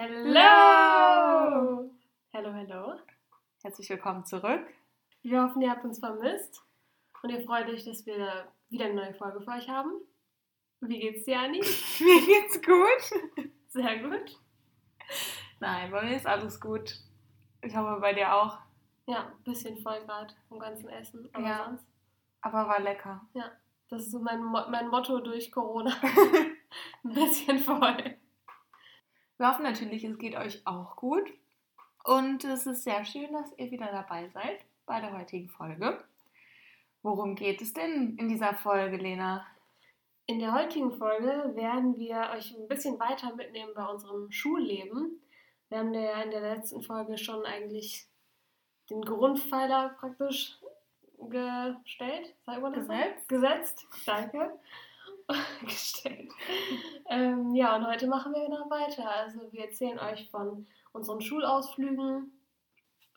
Hello! Hello, hello. Herzlich willkommen zurück. Wir hoffen, ihr habt uns vermisst und ihr freut euch, dass wir wieder eine neue Folge für euch haben. Wie geht's dir, Anni? Mir geht's gut. Sehr gut. Nein, bei mir ist alles gut. Ich hoffe, bei dir auch. Ja, ein bisschen voll gerade vom ganzen Essen, aber Ja. sonst. Aber war lecker. Ja, das ist so mein, Mo mein Motto durch Corona. ein bisschen voll. Wir hoffen natürlich, es geht euch auch gut. Und es ist sehr schön, dass ihr wieder dabei seid bei der heutigen Folge. Worum geht es denn in dieser Folge, Lena? In der heutigen Folge werden wir euch ein bisschen weiter mitnehmen bei unserem Schulleben. Wir haben ja in der letzten Folge schon eigentlich den Grundpfeiler praktisch gestellt, sagt man das? Gesetzt. Gesetzt, danke. gestellt. Ähm, ja, und heute machen wir noch weiter. Also wir erzählen euch von unseren Schulausflügen,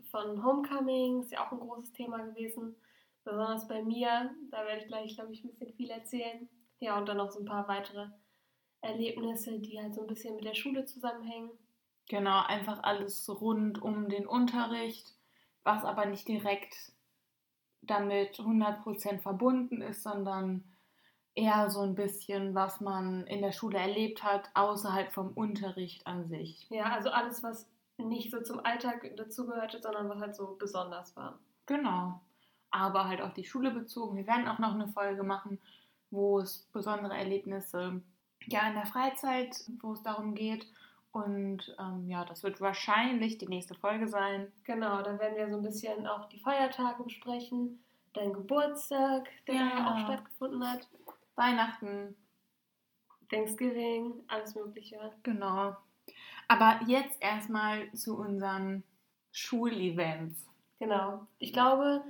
von Homecoming, ist ja auch ein großes Thema gewesen. Besonders bei mir, da werde ich gleich, glaube ich, ein bisschen viel erzählen. Ja, und dann noch so ein paar weitere Erlebnisse, die halt so ein bisschen mit der Schule zusammenhängen. Genau, einfach alles rund um den Unterricht, was aber nicht direkt damit 100% verbunden ist, sondern eher so ein bisschen, was man in der Schule erlebt hat, außerhalb vom Unterricht an sich. Ja, also alles, was nicht so zum Alltag dazugehörte, sondern was halt so besonders war. Genau. Aber halt auf die Schule bezogen. Wir werden auch noch eine Folge machen, wo es besondere Erlebnisse ja in der Freizeit, wo es darum geht. Und ähm, ja, das wird wahrscheinlich die nächste Folge sein. Genau, dann werden wir so ein bisschen auch die Feiertage besprechen. Dein Geburtstag, der ja auch stattgefunden hat. Weihnachten, Thanksgiving, alles Mögliche. genau. Aber jetzt erstmal zu unseren Schulevents. Genau. Ich glaube,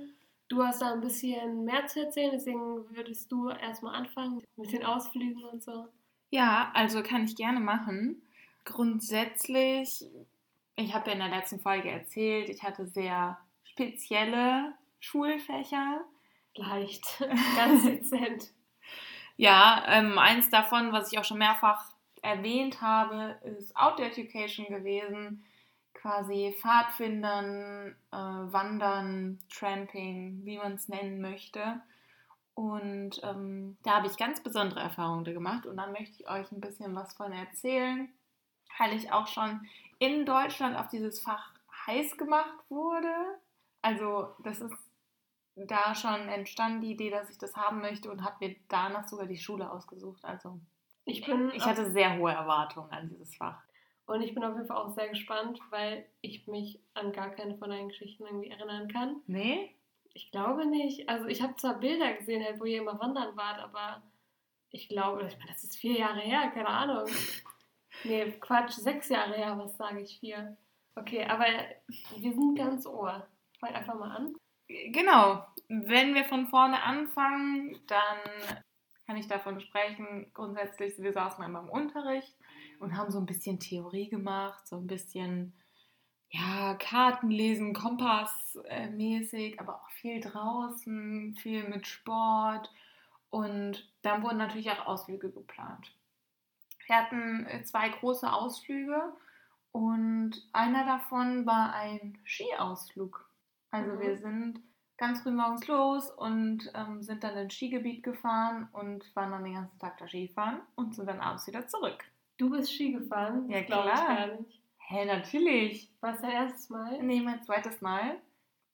du hast da ein bisschen mehr zu erzählen, deswegen würdest du erstmal anfangen mit den Ausflügen und so. Ja, also kann ich gerne machen. Grundsätzlich, ich habe ja in der letzten Folge erzählt, ich hatte sehr spezielle Schulfächer. Leicht, ganz dezent. Ja, ähm, eins davon, was ich auch schon mehrfach erwähnt habe, ist Outdoor Education gewesen. Quasi Pfadfindern, äh, Wandern, Tramping, wie man es nennen möchte. Und ähm, da habe ich ganz besondere Erfahrungen gemacht und dann möchte ich euch ein bisschen was von erzählen, weil ich auch schon in Deutschland auf dieses Fach heiß gemacht wurde. Also das ist da schon entstanden, die Idee, dass ich das haben möchte und habe mir danach sogar die Schule ausgesucht. Also Ich bin ich hatte sehr hohe Erwartungen an dieses Fach. und ich bin auf jeden Fall auch sehr gespannt, weil ich mich an gar keine von deinen Geschichten irgendwie erinnern kann. Nee? Ich glaube nicht. Also ich habe zwar Bilder gesehen, halt, wo ihr immer wandern wart, aber ich glaube, ich meine, das ist vier Jahre her, keine Ahnung. Nee, Quatsch, sechs Jahre her, was sage ich vier? Okay, aber wir sind ganz ohr. Fang einfach mal an. Genau. Wenn wir von vorne anfangen, dann kann ich davon sprechen. Grundsätzlich, wir saßen einmal im Unterricht und haben so ein bisschen Theorie gemacht, so ein bisschen ja, Kompass äh, mäßig, aber auch viel draußen, viel mit Sport. Und dann wurden natürlich auch Ausflüge geplant. Wir hatten äh, zwei große Ausflüge und einer davon war ein Skiausflug. Also Mhm. wir sind ganz früh morgens los und ähm, sind dann ins Skigebiet gefahren und waren dann den ganzen Tag da Skifahren und sind dann abends wieder zurück. Du bist Ski gefahren? Ja, klar. Hä, natürlich. War es dein erstes Mal? Nee, mein zweites Mal.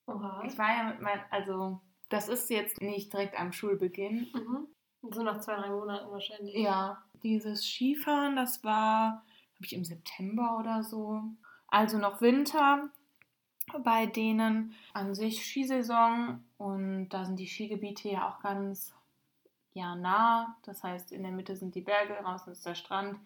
Oha. Ich war ja mit meinem, also das ist jetzt nicht direkt am Schulbeginn. Mhm. So nach zwei, drei Monaten wahrscheinlich. Ja, dieses Skifahren, das war, glaube ich, im September oder so. Also noch Winter bei denen an sich Skisaison und da sind die Skigebiete ja auch ganz ja, nah. Das heißt, in der Mitte sind die Berge, draußen ist der Strand.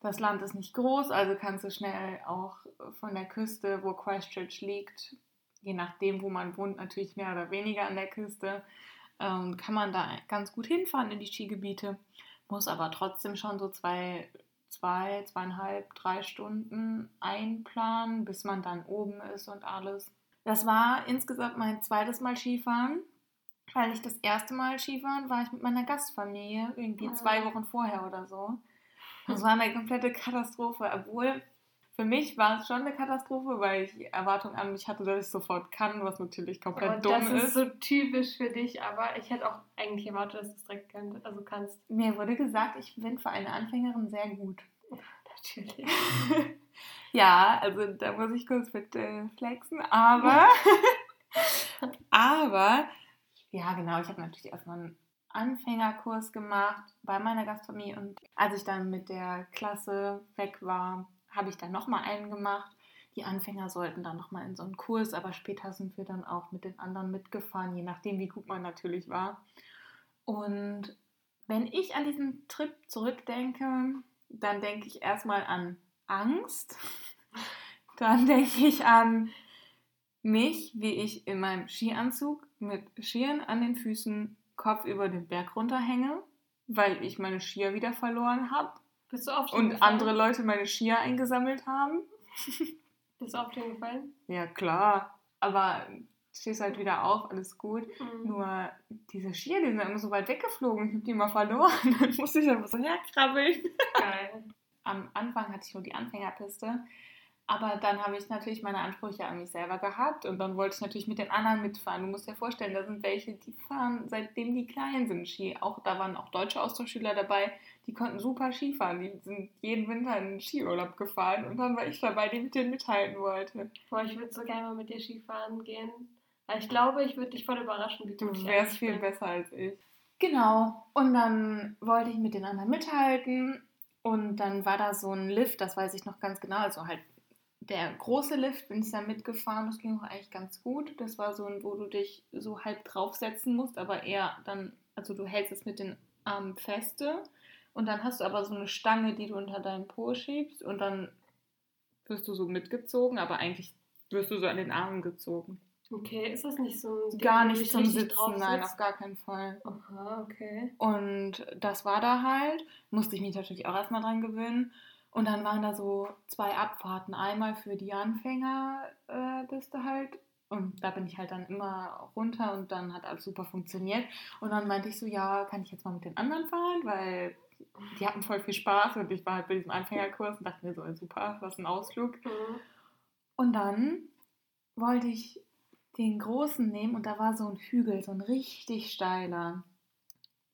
Das Land ist nicht groß, also kannst du schnell auch von der Küste, wo Christchurch liegt, je nachdem, wo man wohnt, natürlich mehr oder weniger an der Küste, ähm, kann man da ganz gut hinfahren in die Skigebiete. Muss aber trotzdem schon so zwei, zwei, zweieinhalb, drei Stunden einplanen, bis man dann oben ist und alles. Das war insgesamt mein zweites Mal Skifahren. Weil ich das erste Mal Skifahren war ich mit meiner Gastfamilie, irgendwie Ah. zwei Wochen vorher oder so. Das war eine komplette Katastrophe, obwohl für mich war es schon eine Katastrophe, weil ich die Erwartung an mich hatte, dass ich sofort kann, was natürlich komplett Und dumm das ist ist. so typisch für dich, aber ich hätte auch eigentlich erwartet, dass du es direkt könnt, also kannst. Mir wurde gesagt, ich bin für eine Anfängerin sehr gut. Natürlich. ja, also da muss ich kurz mit äh, flexen, aber, aber, ja genau, ich habe natürlich erstmal einen Anfängerkurs gemacht bei meiner Gastfamilie und als ich dann mit der Klasse weg war, habe ich dann nochmal einen gemacht. Die Anfänger sollten dann nochmal in so einen Kurs, aber später sind wir dann auch mit den anderen mitgefahren, je nachdem, wie gut man natürlich war. Und wenn ich an diesen Trip zurückdenke, dann denke ich erstmal an Angst. Dann denke ich an mich, wie ich in meinem Skianzug mit Skiern an den Füßen Kopf über den Berg runterhänge, weil ich meine Skier wieder verloren habe Bist du oft und andere Leute meine Skier eingesammelt haben. Bist du oft hingefallen? Ja, klar. Aber stehst halt wieder auf, alles gut. Mhm. Nur diese Skier, die sind immer so weit weggeflogen. Ich habe die mal verloren. Dann musste ich einfach so herkrabbeln. Geil. Am Anfang hatte ich nur die Anfängerpiste. Aber dann habe ich natürlich meine Ansprüche an mich selber gehabt und dann wollte ich natürlich mit den anderen mitfahren. Du musst dir vorstellen, da sind welche, die fahren seitdem die klein sind Ski. Auch da waren auch deutsche Austauschschüler dabei, die konnten super Ski fahren. Die sind jeden Winter in den Skiurlaub gefahren und dann war ich dabei, die mit denen mithalten wollte. Boah, ich würde so gerne mal mit dir Skifahren gehen. Weil ich glaube, ich würde dich voll überraschen, wie Du ich wärst viel bin. besser als ich. Genau. Und dann wollte ich mit den anderen mithalten. Und dann war da so ein Lift, das weiß ich noch ganz genau. Also halt der große Lift, bin ich da mitgefahren. Das ging auch eigentlich ganz gut. Das war so ein, wo du dich so halb draufsetzen musst, aber eher dann, also du hältst es mit den Armen feste. Und dann hast du aber so eine Stange, die du unter deinen Po schiebst. Und dann wirst du so mitgezogen, aber eigentlich wirst du so an den Armen gezogen. Okay, ist das nicht so ein Ding, Gar du nicht zum Sitzen, nein, auf gar keinen Fall. Aha, okay. Und das war da halt, musste ich mich natürlich auch erstmal dran gewöhnen. Und dann waren da so zwei Abfahrten. Einmal für die Anfängerbiste halt. Und da bin ich halt dann immer runter und dann hat alles super funktioniert. Und dann meinte ich so, ja, kann ich jetzt mal mit den anderen fahren? Weil die hatten voll viel Spaß und ich war halt bei diesem Anfängerkurs und dachte mir so, super, was ein Ausflug. Mhm. Und dann wollte ich den großen nehmen und da war so ein Hügel, so ein richtig steiler.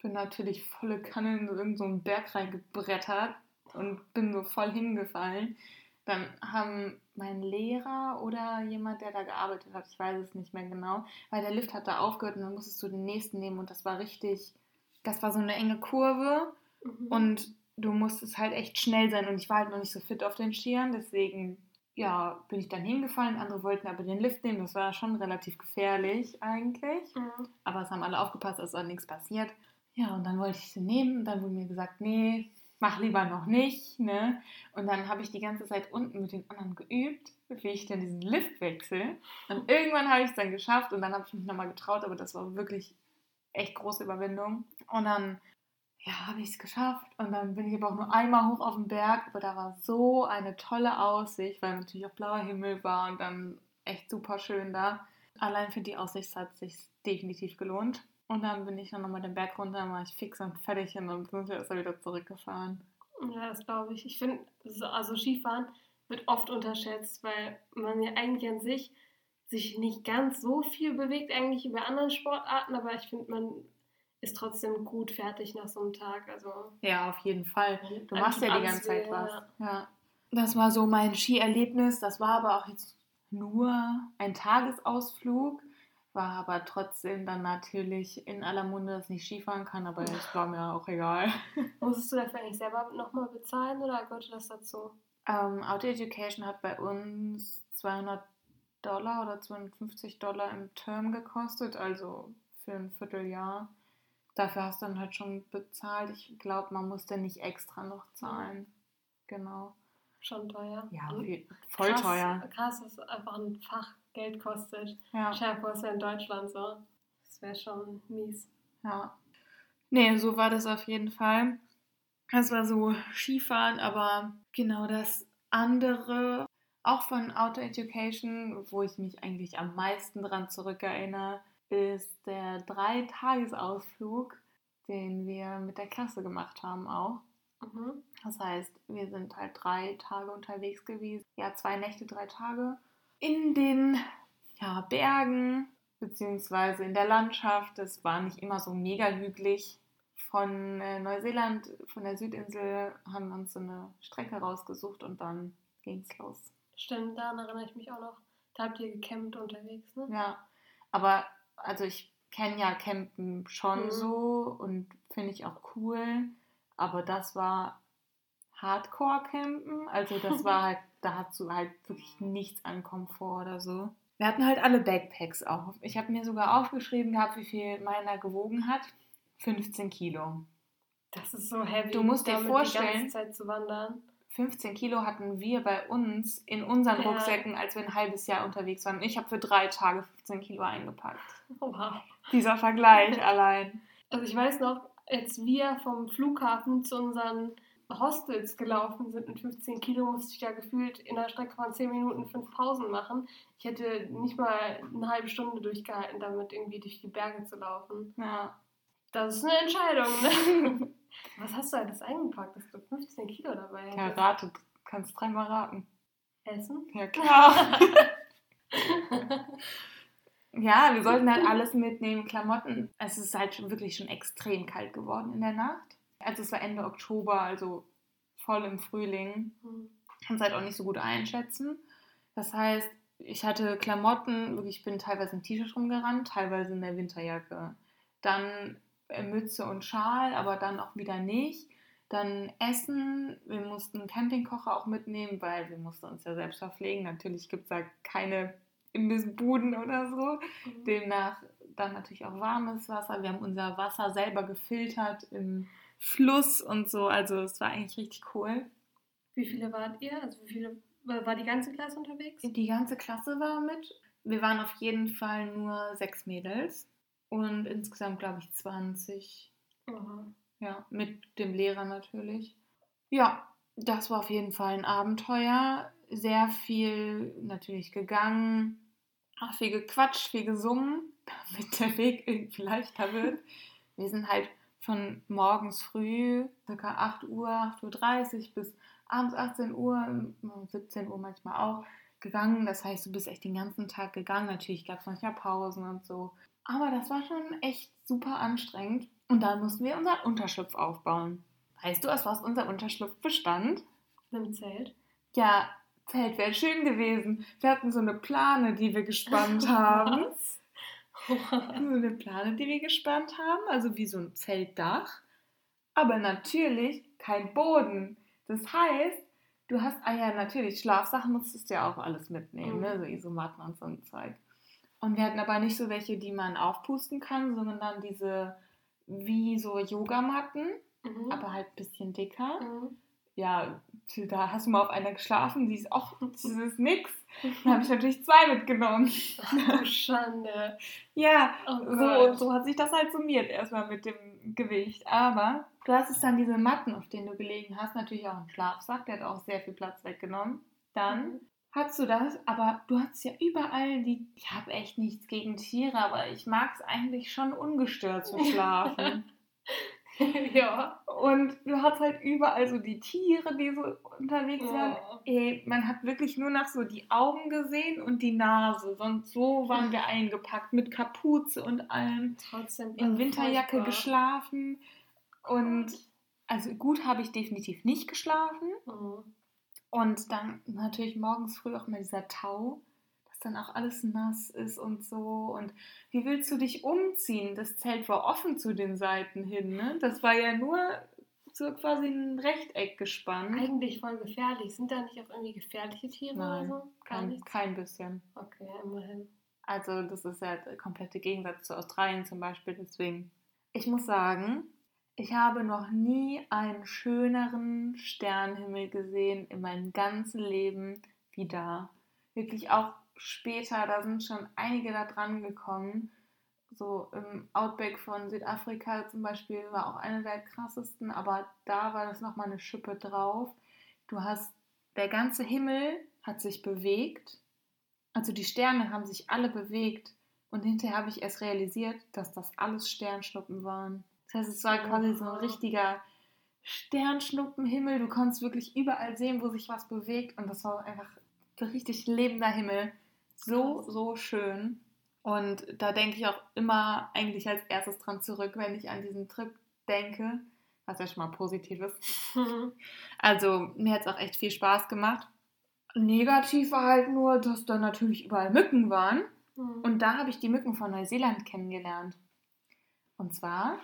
Bin natürlich volle Kanne in so einen Berg reingebrettert und bin so voll hingefallen. Dann haben mein Lehrer oder jemand, der da gearbeitet hat, ich weiß es nicht mehr genau, weil der Lift hat da aufgehört und dann musstest du den nächsten nehmen und das war richtig, das war so eine enge Kurve Mhm. und du musstest halt echt schnell sein und ich war halt noch nicht so fit auf den Skiern, deswegen ja, bin ich dann hingefallen. Andere wollten aber den Lift nehmen, das war schon relativ gefährlich eigentlich. Mhm. Aber es haben alle aufgepasst, es ist auch nichts passiert. Ja, und dann wollte ich sie nehmen und dann wurde mir gesagt, nee, mach lieber noch nicht, ne? Und dann habe ich die ganze Zeit unten mit den anderen geübt, wie ich dann diesen Lift wechsle. Und irgendwann habe ich es dann geschafft und dann habe ich mich nochmal getraut, aber das war wirklich echt große Überwindung. Und dann, ja, habe ich es geschafft. Und dann bin ich aber auch nur einmal hoch auf den Berg, aber da war so eine tolle Aussicht, weil natürlich auch blauer Himmel war und dann echt super schön da. Allein für die Aussicht hat es sich definitiv gelohnt. Und dann bin ich dann nochmal den Berg runter, war ich fix und fertig und dann sind wir erst wieder zurückgefahren. Ja, das glaube ich. Ich finde, so- also Skifahren wird oft unterschätzt, weil man ja eigentlich an sich sich nicht ganz so viel bewegt, eigentlich über anderen Sportarten, aber ich finde, man ist trotzdem gut fertig nach so einem Tag. Also Ja, auf jeden Fall. Du machst ja die ganze Zeit was. Ja. Das war so mein Skierlebnis. Das war aber auch jetzt nur ein Tagesausflug. War aber trotzdem dann natürlich in aller Munde, dass ich nicht Skifahren kann, aber es war mir auch egal. Musstest du dafür eigentlich selber nochmal bezahlen oder gehörte das dazu? Ähm, Auto Education hat bei uns 200 Dollar oder 250 Dollar im Term gekostet, also für ein Vierteljahr. Dafür hast du dann halt schon bezahlt. Ich glaube, man musste nicht extra noch zahlen. Genau. Schon teuer. Ja, voll krass, teuer. Krass, dass einfach ein Fach Geld kostet. Ja, Schärfer ist ja in Deutschland so. Das wäre schon mies. ja. Nee, so war das auf jeden Fall. Das war so Skifahren, aber genau das andere, auch von Auto Education, wo ich mich eigentlich am meisten dran zurückerinnere, ist der Dreitagesausflug, den wir mit der Klasse gemacht haben auch. Mhm. Das heißt, wir sind halt drei Tage unterwegs gewesen. Ja, zwei Nächte, drei Tage. In den ja, Bergen, beziehungsweise in der Landschaft. Es war nicht immer so mega hügelig. Von äh, Neuseeland, von der Südinsel, haben wir uns so eine Strecke rausgesucht und dann ging es los. Stimmt, daran erinnere ich mich auch noch. Da habt ihr gecampt unterwegs, ne? Ja, aber also ich kenne ja Campen schon Mhm. so und finde ich auch cool, aber das war Hardcore-Campen, also das war halt, da hast du halt wirklich nichts an Komfort oder so. Wir hatten halt alle Backpacks auf. Ich habe mir sogar aufgeschrieben gehabt, wie viel meiner gewogen hat. 15 Kilo. Das ist so heavy. Du musst dir vorstellen- Die ganze Zeit zu wandern. 15 Kilo hatten wir bei uns in unseren Ja. Rucksäcken, als wir ein halbes Jahr unterwegs waren. Ich habe für drei Tage 15 Kilo eingepackt. Wow. Dieser Vergleich allein. Also ich weiß noch, als wir vom Flughafen zu unseren Hostels gelaufen sind mit 15 Kilo, musste ich da gefühlt in der Strecke von 10 Minuten fünf Pausen machen. Ich hätte nicht mal eine halbe Stunde durchgehalten, damit irgendwie durch die Berge zu laufen. Ja. Das ist eine Entscheidung, ne? Was hast du alles eingepackt, dass du 15 Kilo dabei Ja, rate, du kannst dreimal raten. Essen? Ja, klar. ja, wir sollten halt alles mitnehmen, Klamotten. Es ist halt schon wirklich schon extrem kalt geworden in der Nacht. Also es war Ende Oktober, also voll im Frühling. Hm. Kann es halt auch nicht so gut einschätzen. Das heißt, ich hatte Klamotten, wirklich, ich bin teilweise im T-Shirt rumgerannt, teilweise in der Winterjacke. Dann Mütze und Schal, aber dann auch wieder nicht. Dann Essen, wir mussten einen Campingkocher auch mitnehmen, weil wir mussten uns ja selbst verpflegen. Natürlich gibt es da keine Imbissbuden oder so. Demnach dann natürlich auch warmes Wasser. Wir haben unser Wasser selber gefiltert im Fluss und so. Also es war eigentlich richtig cool. Wie viele wart ihr? Also wie viele war die ganze Klasse unterwegs? Die ganze Klasse war mit. Wir waren auf jeden Fall nur sechs Mädels und insgesamt, glaube ich, 20. Aha. Ja, mit dem Lehrer natürlich. Ja, das war auf jeden Fall ein Abenteuer. Sehr viel natürlich gegangen, auch viel gequatscht, viel gesungen, damit der Weg irgendwie leichter wird. Wir sind halt von morgens früh, ca. 8 Uhr, 8.30 Uhr bis abends 18 Uhr, 17 Uhr manchmal auch, gegangen. Das heißt, du bist echt den ganzen Tag gegangen. Natürlich gab es manchmal Pausen und so. Aber das war schon echt super anstrengend. Und dann mussten wir unseren Unterschlupf aufbauen. Weißt du, aus was unser Unterschlupf bestand? Im Zelt. Ja, Zelt wäre schön gewesen. Wir hatten so eine Plane, die wir gespannt haben. So eine Plane, die wir gespannt haben, also wie so ein Zeltdach. Aber natürlich kein Boden. Das heißt, du hast, ah ja, natürlich, Schlafsachen musstest du ja auch alles mitnehmen, Mhm. ne? so Isomatten und so ein Zeug. Und wir hatten aber nicht so welche, die man aufpusten kann, sondern dann diese wie so Yogamatten, Mhm. aber halt ein bisschen dicker. Mhm. Ja, da hast du mal auf einer geschlafen, die ist auch, das ist nix. Dann habe ich natürlich zwei mitgenommen. Ach Schande. Ja, Oh so, Gott. so hat sich das halt summiert erstmal mit dem Gewicht. Aber du hast es dann diese Matten, auf denen du gelegen hast, natürlich auch einen Schlafsack, der hat auch sehr viel Platz weggenommen. Dann Mhm. Hast du das, aber du hast ja überall die. Ich habe echt nichts gegen Tiere, aber ich mag es eigentlich schon ungestört zu schlafen. ja. Und du hast halt überall so die Tiere, die so unterwegs waren. Oh. Ey, man hat wirklich nur noch so die Augen gesehen und die Nase. Sonst so waren wir eingepackt mit Kapuze und allem. Trotzdem. In Winterjacke geschlafen. Und also gut habe ich definitiv nicht geschlafen. Mhm. Und dann natürlich morgens früh auch mal dieser Tau, dass dann auch alles nass ist und so. Und wie willst du dich umziehen? Das Zelt war offen zu den Seiten hin, ne? Das war ja nur so quasi ein Rechteck gespannt. Eigentlich voll gefährlich. Sind da nicht auch irgendwie gefährliche Tiere Nein, oder so? Gar Kein, nichts. kein bisschen. Okay, immerhin. Also das ist ja der komplette Gegensatz zu Australien zum Beispiel. Deswegen, ich muss sagen, ich habe noch nie einen schöneren Sternenhimmel gesehen in meinem ganzen Leben wie da. Wirklich auch später, da sind schon einige da dran gekommen. So im Outback von Südafrika zum Beispiel war auch einer der krassesten, aber da war das nochmal eine Schippe drauf. Du hast, der ganze Himmel hat sich bewegt. Also die Sterne haben sich alle bewegt. Und hinterher habe ich erst realisiert, dass das alles Sternschnuppen waren. Das heißt, es war quasi so ein richtiger Sternschnuppenhimmel. Du konntest wirklich überall sehen, wo sich was bewegt. Und das war einfach richtig lebender Himmel. So, so schön. Und da denke ich auch immer eigentlich als erstes dran zurück, wenn ich an diesen Trip denke. Was ja schon mal positiv ist. Also mir hat es auch echt viel Spaß gemacht. Negativ war halt nur, dass da natürlich überall Mücken waren. Mhm. Und da habe ich die Mücken von Neuseeland kennengelernt. Und zwar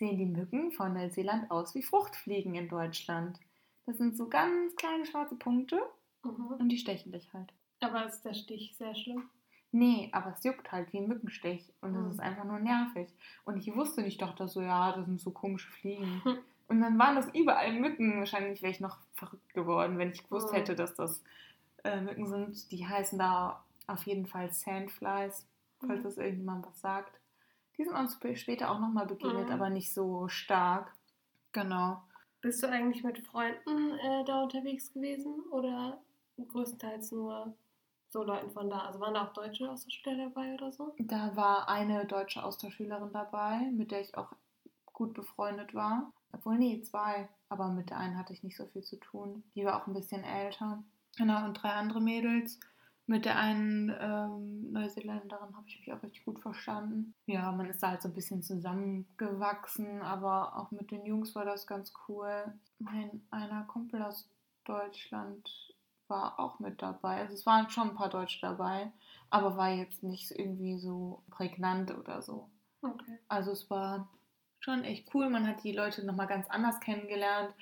sehen die Mücken von Neuseeland aus wie Fruchtfliegen in Deutschland. Das sind so ganz kleine schwarze Punkte Mhm. und die stechen dich halt. Aber ist der Stich sehr schlimm? Nee, aber es juckt halt wie ein Mückenstich und das Mhm. ist einfach nur nervig. Und ich wusste nicht, ich dachte so, ja, das sind so komische Fliegen. Hm. Und dann waren das überall Mücken. Wahrscheinlich wäre ich noch verrückt geworden, wenn ich gewusst Mhm. hätte, dass das äh, Mücken sind. Die heißen da auf jeden Fall Sandflies, falls Mhm. das irgendjemand was sagt. Die sind uns sp- später auch nochmal begegnet, Mhm. aber nicht so stark. Genau. Bist du eigentlich mit Freunden äh, da unterwegs gewesen oder größtenteils nur so Leuten von da? Also waren da auch Deutsche aus der Stelle dabei oder so? Da war eine deutsche Austauschschülerin dabei, mit der ich auch gut befreundet war. Obwohl, nee, zwei. Aber mit der einen hatte ich nicht so viel zu tun. Die war auch ein bisschen älter. Genau, und drei andere Mädels. Mit der einen ähm, Neuseeländerin habe ich mich auch richtig gut verstanden. Ja, man ist da halt so ein bisschen zusammengewachsen, aber auch mit den Jungs war das ganz cool. Mein einer Kumpel aus Deutschland war auch mit dabei. Also es waren schon ein paar Deutsche dabei, aber war jetzt nicht irgendwie so prägnant oder so. Okay. Also es war schon echt cool. Man hat die Leute nochmal ganz anders kennengelernt.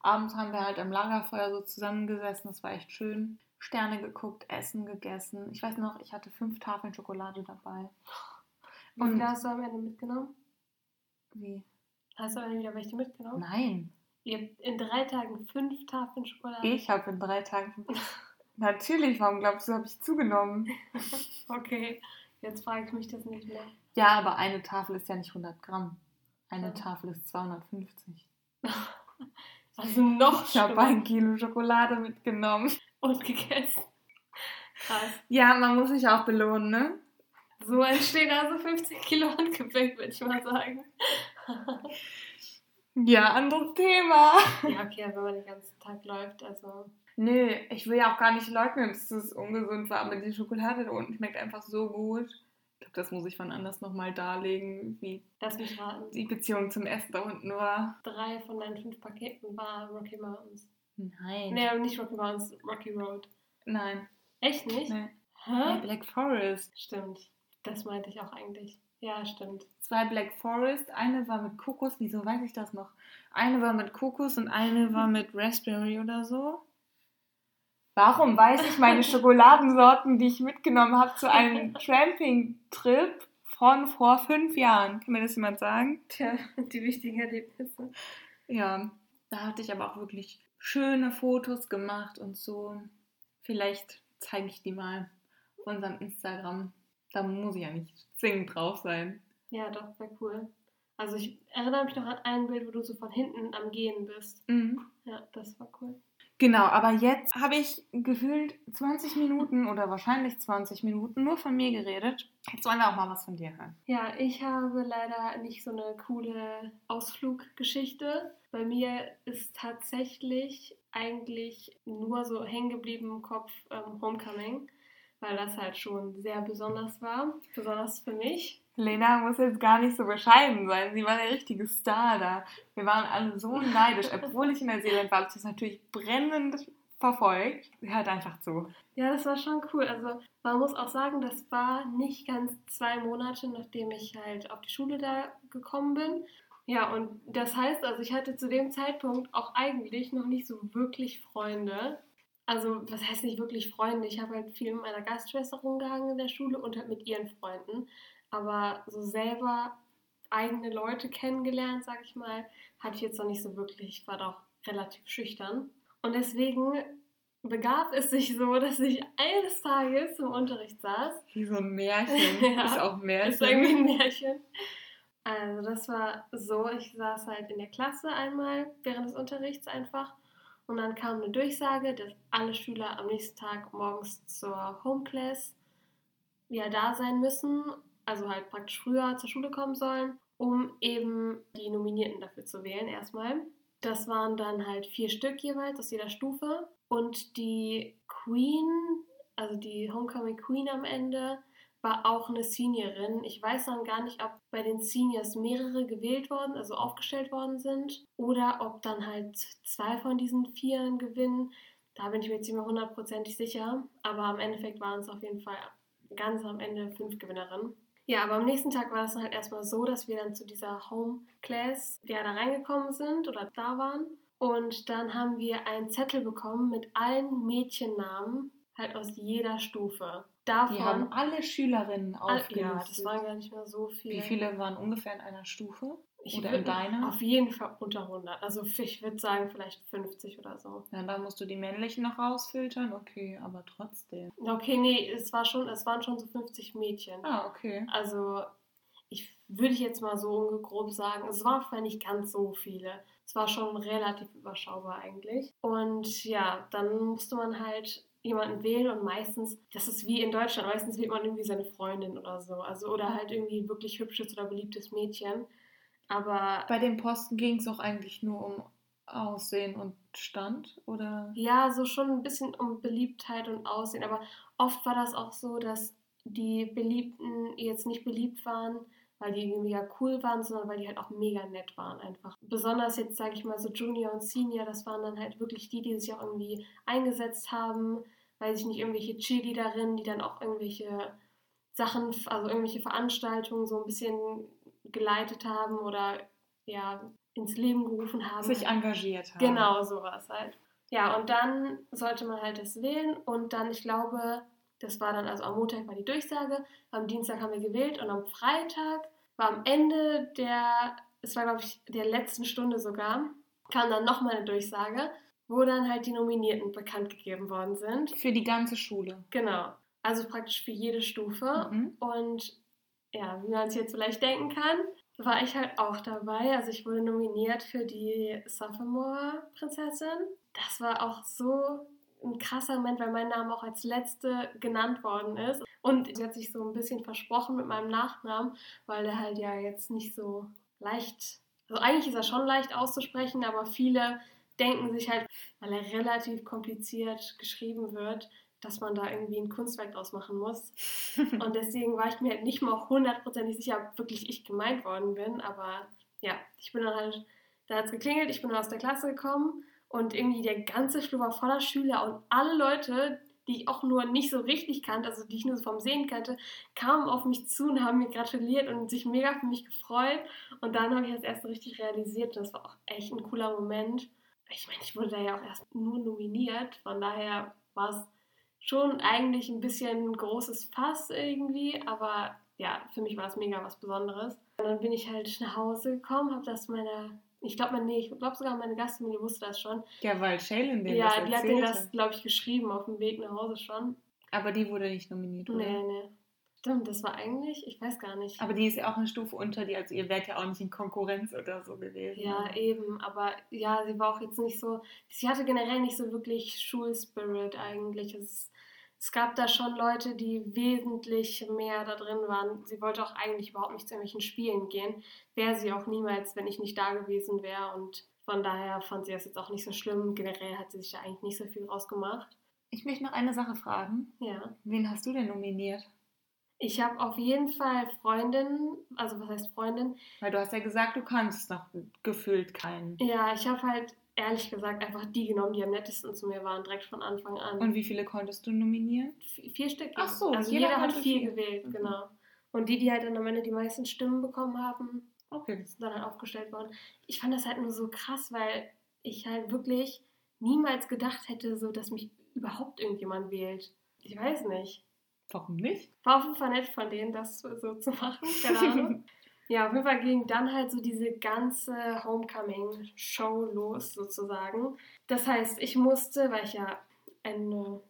Abends haben wir halt am Lagerfeuer so zusammengesessen. Das war echt schön. Sterne geguckt, Essen gegessen. Ich weiß noch, ich hatte fünf Tafeln Schokolade dabei. Wie Und- viele hast du am Ende mitgenommen? Wie? Hast du am Ende wieder welche mitgenommen? Nein. Ihr habt in drei Tagen fünf Tafeln Schokolade. Ich habe in drei Tagen. Natürlich, warum glaubst du, habe ich zugenommen? Okay, jetzt frage ich mich das nicht mehr. Ja, aber eine Tafel ist ja nicht 100 Gramm. Eine Ja. Tafel ist 250. Also noch Ich habe ein Kilo Schokolade mitgenommen. Und gegessen. Krass. Ja, man muss sich auch belohnen, ne? So entstehen also 50 Kilo Handgepäck, würde ich mal sagen. Ja, anderes Thema. Ja, okay, wenn man den ganzen Tag läuft, also. Nö, ich will ja auch gar nicht leugnen, dass es ungesund war, aber die Schokolade da unten schmeckt einfach so gut. Ich glaube, das muss ich wann anders nochmal darlegen, wie Lass mich raten. die Beziehung zum Essen da unten war. Drei von deinen fünf Paketen war Rocky Mountains. Nein. Nee, nicht Rocky Mountains, Rocky Road. Nein. Echt nicht? Nee. Hä? Hey, Black Forest. Stimmt. Das meinte ich auch eigentlich. Ja, stimmt. Zwei Black Forest, eine war mit Kokos, wieso weiß ich das noch? Eine war mit Kokos und eine war mit Raspberry oder so. Warum weiß ich meine Schokoladensorten, die ich mitgenommen habe zu einem Tramping-Trip von vor fünf Jahren? Kann mir das jemand sagen? Tja, die wichtigen Erlebnisse. Ja, da hatte ich aber auch wirklich schöne Fotos gemacht und so. Vielleicht zeige ich die mal auf unserem Instagram. Da muss ich ja nicht zwingend drauf sein. Ja, doch, wäre cool. Also ich erinnere mich noch an ein Bild, wo du so von hinten am Gehen bist. Mhm. Ja, das war cool. Genau, aber jetzt habe ich gefühlt 20 Minuten oder wahrscheinlich 20 Minuten nur von mir geredet. Jetzt wollen wir auch mal was von dir hören. Ja, ich habe leider nicht so eine coole Ausfluggeschichte. Bei mir ist tatsächlich eigentlich nur so hängen geblieben im Kopf ähm, Homecoming, weil das halt schon sehr besonders war. Besonders für mich. Lena muss jetzt gar nicht so bescheiden sein. Sie war der richtige Star da. Wir waren alle so neidisch. Obwohl ich in Neuseeland war, habe ich das natürlich brennend verfolgt. Sie hört einfach zu. Ja, das war schon cool. Also man muss auch sagen, das war nicht ganz zwei Monate, nachdem ich halt auf die Schule da gekommen bin. Ja, und das heißt, also ich hatte zu dem Zeitpunkt auch eigentlich noch nicht so wirklich Freunde. Also, was heißt nicht wirklich Freunde? Ich habe halt viel mit meiner Gastschwester rumgehangen in der Schule und halt mit ihren Freunden. Aber so selber eigene Leute kennengelernt, sag ich mal, hatte ich jetzt noch nicht so wirklich. Ich war doch relativ schüchtern. Und deswegen begab es sich so, dass ich eines Tages im Unterricht saß. Wie so ein Märchen. Ja. Ist auch Märchen. Ist irgendwie ein Märchen. Also das war so, ich saß halt in der Klasse einmal während des Unterrichts einfach und dann kam eine Durchsage, dass alle Schüler am nächsten Tag morgens zur Home Class ja da sein müssen, also halt praktisch früher zur Schule kommen sollen, um eben die Nominierten dafür zu wählen erstmal. Das waren dann halt vier Stück jeweils aus jeder Stufe. Und die Queen, also die Homecoming Queen am Ende, war auch eine Seniorin. Ich weiß dann gar nicht, ob bei den Seniors mehrere gewählt worden, also aufgestellt worden sind, oder ob dann halt zwei von diesen Vieren gewinnen. Da bin ich mir ziemlich hundertprozentig sicher. Aber am Endeffekt waren es auf jeden Fall ganz am Ende fünf Gewinnerinnen. Ja, aber am nächsten Tag war es dann halt erstmal so, dass wir dann zu dieser Home Class ja da reingekommen sind oder da waren. Und dann haben wir einen Zettel bekommen mit allen Mädchennamen, halt aus jeder Stufe. Davon, die haben alle Schülerinnen aufgelistet. Ja, das waren gar nicht mehr so viele. Wie viele waren ungefähr in einer Stufe? Ich oder in deiner? Auf jeden Fall unter 100. Also ich würde sagen vielleicht 50 oder so. Ja, da musst du die männlichen noch rausfiltern. Okay, aber trotzdem. Okay, nee, es, war schon, es waren schon so 50 Mädchen. Ah, okay. Also ich würde jetzt mal so grob sagen, es waren vielleicht nicht ganz so viele. Es war schon relativ überschaubar eigentlich. Und ja, dann musste man halt jemanden wählen und meistens, das ist wie in Deutschland, meistens wählt man irgendwie seine Freundin oder so. Also oder halt irgendwie wirklich hübsches oder beliebtes Mädchen. Aber. Bei den Posten ging es auch eigentlich nur um Aussehen und Stand, oder? Ja, so schon ein bisschen um Beliebtheit und Aussehen. Aber oft war das auch so, dass die Beliebten jetzt nicht beliebt waren, weil die irgendwie ja cool waren, sondern weil die halt auch mega nett waren einfach. Besonders jetzt, sage ich mal, so Junior und Senior, das waren dann halt wirklich die, die sich auch irgendwie eingesetzt haben, weiß ich nicht, irgendwelche Cheerleaderinnen, die dann auch irgendwelche Sachen, also irgendwelche Veranstaltungen so ein bisschen geleitet haben oder ja, ins Leben gerufen haben. Sich engagiert haben. Genau, sowas halt. Ja, und dann sollte man halt das wählen und dann, ich glaube, das war dann, also am Montag war die Durchsage, am Dienstag haben wir gewählt und am Freitag war am Ende der, es war glaube ich der letzten Stunde sogar, kam dann nochmal eine Durchsage, wo dann halt die Nominierten bekannt gegeben worden sind. Für die ganze Schule. Genau. Also praktisch für jede Stufe. Mhm. Und ja, wie man es jetzt vielleicht denken kann, war ich halt auch dabei. Also ich wurde nominiert für die Sophomore-Prinzessin. Das war auch so ein krasser Moment, weil mein Name auch als letzte genannt worden ist. Und sie hat sich so ein bisschen versprochen mit meinem Nachnamen, weil der halt ja jetzt nicht so leicht, also eigentlich ist er schon leicht auszusprechen, aber viele denken sich halt, weil er relativ kompliziert geschrieben wird, dass man da irgendwie ein Kunstwerk draus machen muss. Und deswegen war ich mir halt nicht mal hundertprozentig sicher, ob wirklich ich gemeint worden bin. Aber ja, ich bin dann halt, da hat es geklingelt, ich bin dann aus der Klasse gekommen und irgendwie der ganze Flur war voller Schüler und alle Leute, die ich auch nur nicht so richtig kannte, also die ich nur so vom Sehen kannte, kamen auf mich zu und haben mir gratuliert und sich mega für mich gefreut. Und dann habe ich das erst richtig realisiert und das war auch echt ein cooler Moment. Ich meine, ich wurde da ja auch erst nur nominiert, von daher war es schon eigentlich ein bisschen großes Fass irgendwie, aber ja, für mich war es mega was Besonderes. Und dann bin ich halt nach Hause gekommen, habe das meiner ich glaube, nee, ich glaube sogar meine Gastfamilie wusste das schon. Ja, weil Shaylin den ja, das Ja, die hat denen das, glaube ich, geschrieben auf dem Weg nach Hause schon. Aber die wurde nicht nominiert, oder? Nee, nee. Stimmt, das war eigentlich, ich weiß gar nicht. Aber die ist ja auch eine Stufe unter die, also ihr wärt ja auch nicht in Konkurrenz oder so gewesen. Ja, oder? eben, aber ja, sie war auch jetzt nicht so, sie hatte generell nicht so wirklich Schulspirit eigentlich. Es es gab da schon Leute, die wesentlich mehr da drin waren. Sie wollte auch eigentlich überhaupt nicht zu irgendwelchen Spielen gehen. Wäre sie auch niemals, wenn ich nicht da gewesen wäre. Und von daher fand sie das jetzt auch nicht so schlimm. Generell hat sie sich da eigentlich nicht so viel rausgemacht. Ich möchte noch eine Sache fragen. Ja. Wen hast du denn nominiert? Ich habe auf jeden Fall Freundinnen, also was heißt Freundin? Weil du hast ja gesagt, du kannst noch gefühlt keinen. Ja, ich habe halt ehrlich gesagt einfach die genommen, die am nettesten zu mir waren, direkt von Anfang an. Und wie viele konntest du nominieren? V vier Stück. Ach so, also jeder, jeder hat vier, vier gewählt, mhm. genau. Und die, die halt dann am Ende die meisten Stimmen bekommen haben, okay. sind dann halt aufgestellt worden. Ich fand das halt nur so krass, weil ich halt wirklich niemals gedacht hätte, so dass mich überhaupt irgendjemand wählt. Ich weiß nicht. Warum nicht? War auf jeden Fall nett von denen, das so zu machen. Keine Ahnung. Ja, auf jeden Fall ging dann halt so diese ganze Homecoming-Show los, sozusagen. Das heißt, ich musste, weil ich ja eine